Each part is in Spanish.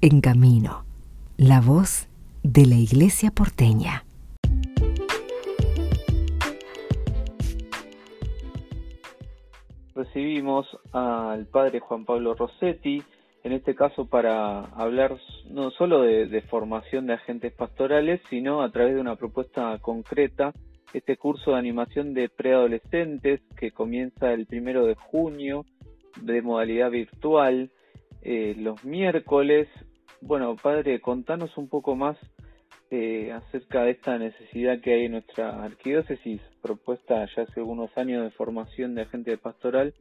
En Camino, la voz de la Iglesia porteña. Recibimos al padre Juan Pablo Rossetti, en este caso para hablar no solo de, formación de agentes pastorales, sino a través de una propuesta concreta, este curso de animación de preadolescentes que comienza el primero de junio de modalidad virtual eh, los miércoles. Bueno, padre, contanos un poco más eh, acerca de esta necesidad que hay en nuestra arquidiócesis, propuesta ya hace algunos años de formación de agente pastoral,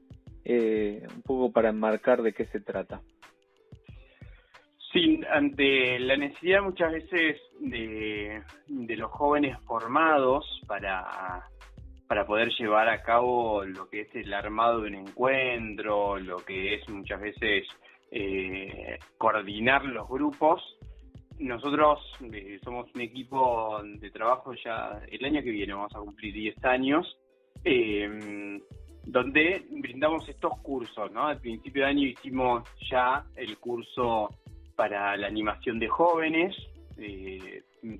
eh, un poco para enmarcar de qué se trata. Sí, ante la necesidad muchas veces de, de los jóvenes formados para, para poder llevar a cabo lo que es el armado de un encuentro, lo que es muchas veces eh, coordinar los grupos. Nosotros eh, somos un equipo de trabajo ya el año que viene, vamos a cumplir 10 años, eh, donde brindamos estos cursos. ¿no? Al principio de año hicimos ya el curso para la animación de jóvenes,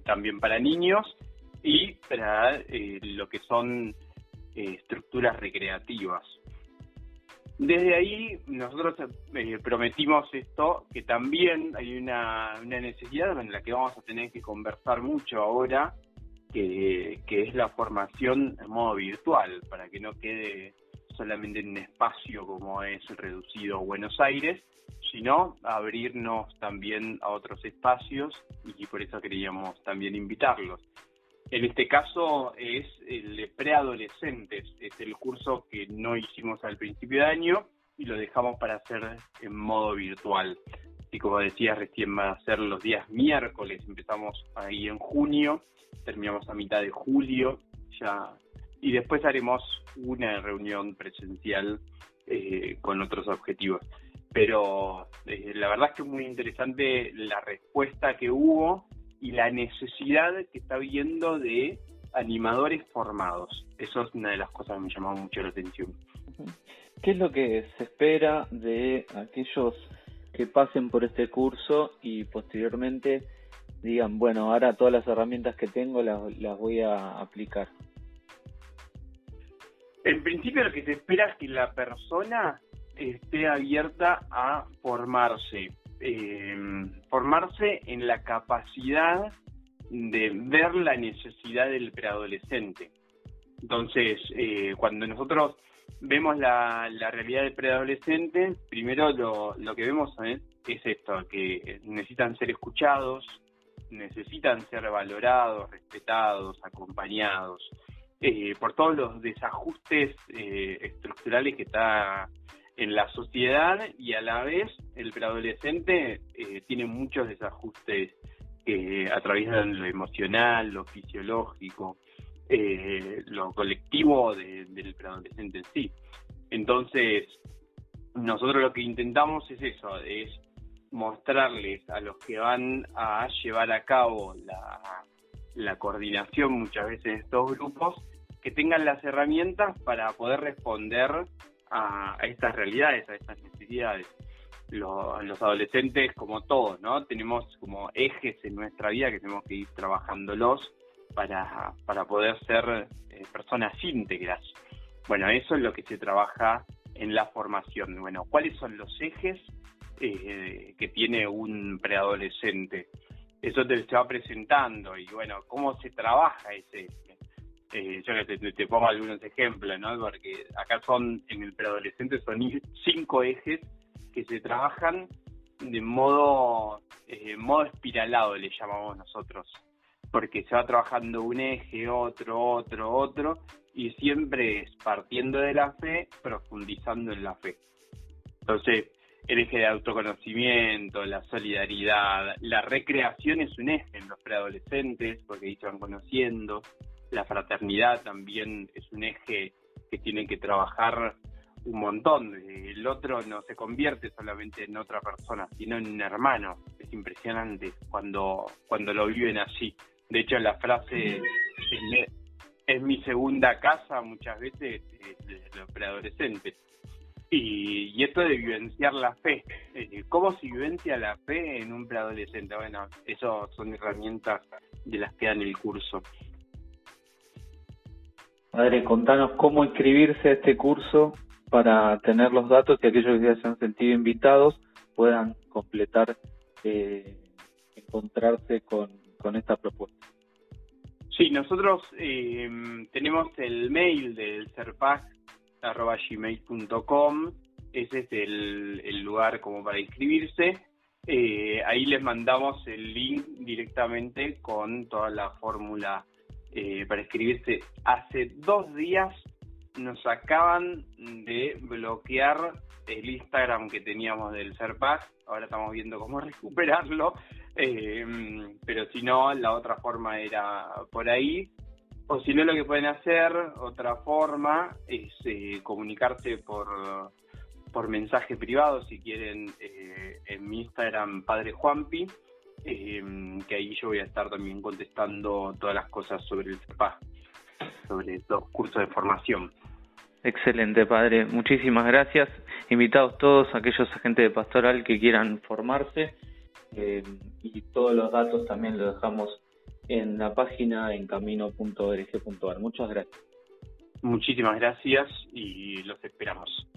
también para niños y para lo que son estructuras recreativas. Desde ahí nosotros eh, prometimos esto, que también hay una, necesidad en la que vamos a tener que conversar mucho ahora, que, es la formación en modo virtual, para que no quede solamente en un espacio como es reducido Buenos Aires, sino abrirnos también a otros espacios y por eso queríamos también invitarlos. En este caso es el de preadolescentes, es el curso que no hicimos al principio de año y lo dejamos para hacer en modo virtual. Y como decía, recién va a ser los días miércoles, empezamos ahí en junio, terminamos a mitad de julio ya, y después haremos una reunión presencial eh, con otros objetivos. Pero eh, la verdad es que es muy interesante la respuesta que hubo y la necesidad que está viendo de animadores formados. Eso es una de las cosas que me llamó mucho la atención. ¿Qué es lo que se espera de aquellos que pasen por este curso y posteriormente digan, bueno, ahora todas las herramientas que tengo las, las voy a aplicar? En principio lo que se espera es que la persona esté abierta a formarse, eh, formarse en la capacidad de ver la necesidad del preadolescente. Entonces, eh, cuando nosotros vemos la, realidad del preadolescente, primero lo, que vemos es esto, que necesitan ser escuchados, necesitan ser valorados, respetados, acompañados, eh, por todos los desajustes eh, estructurales que está en la sociedad y a la vez el preadolescente eh, tiene muchos desajustes que atraviesan lo emocional, lo fisiológico, eh, lo colectivo del preadolescente en sí. Entonces, nosotros lo que intentamos es eso, es mostrarles a los que van a llevar a cabo la, la coordinación muchas veces de estos grupos, que tengan las herramientas para poder responder a, estas realidades, a estas necesidades. Los, adolescentes, como todos, ¿no? Tenemos como ejes en nuestra vida que tenemos que ir trabajándolos para, para poder ser eh, personas íntegras. Bueno, eso es lo que se trabaja en la formación. Bueno, ¿cuáles son los ejes eh, que tiene un preadolescente? Eso te, se va presentando y bueno, ¿cómo se trabaja ese eh, yo te, te, pongo algunos ejemplos, ¿no? Porque acá son, en el preadolescente, son cinco ejes que se trabajan de modo, eh, modo espiralado, le llamamos nosotros. Porque se va trabajando un eje, otro, otro, otro, y siempre es partiendo de la fe, profundizando en la fe. Entonces, el eje de autoconocimiento, la solidaridad, la recreación es un eje en los preadolescentes, porque ahí se van conociendo, la fraternidad también es un eje que tienen que trabajar un montón. El otro no se convierte solamente en otra persona, sino en un hermano. Es impresionante cuando, cuando lo viven así. De hecho, la frase es, mi segunda casa muchas veces de los preadolescentes. Y, esto de vivenciar la fe. Eh, ¿Cómo se vivencia la fe en un preadolescente? Bueno, eso son herramientas de las que dan el curso. Padre, contanos cómo inscribirse a este curso para tener los datos que aquellos que se han sentido invitados puedan completar, eh, encontrarse con, con esta propuesta. Sí, nosotros eh, tenemos el mail del gmail.com ese es el, el, lugar como para inscribirse. Eh, ahí les mandamos el link directamente con toda la fórmula eh, para inscribirse. Hace dos días nos acaban de bloquear el Instagram que teníamos del Serpac. Ahora estamos viendo cómo recuperarlo. Eh, pero si no, la otra forma era por ahí. O si no, lo que pueden hacer, otra forma, es eh, comunicarse por, por mensaje privado, si quieren, eh, en mi Instagram, Padre Juanpi, que ahí yo voy a estar también contestando todas las cosas sobre el CEPA, sobre los cursos de formación. Excelente, padre. Muchísimas gracias. Invitados todos aquellos agentes de pastoral que quieran formarse eh, y todos los datos también los dejamos en la página en camino.org.ar. Muchas gracias. Muchísimas gracias y los esperamos.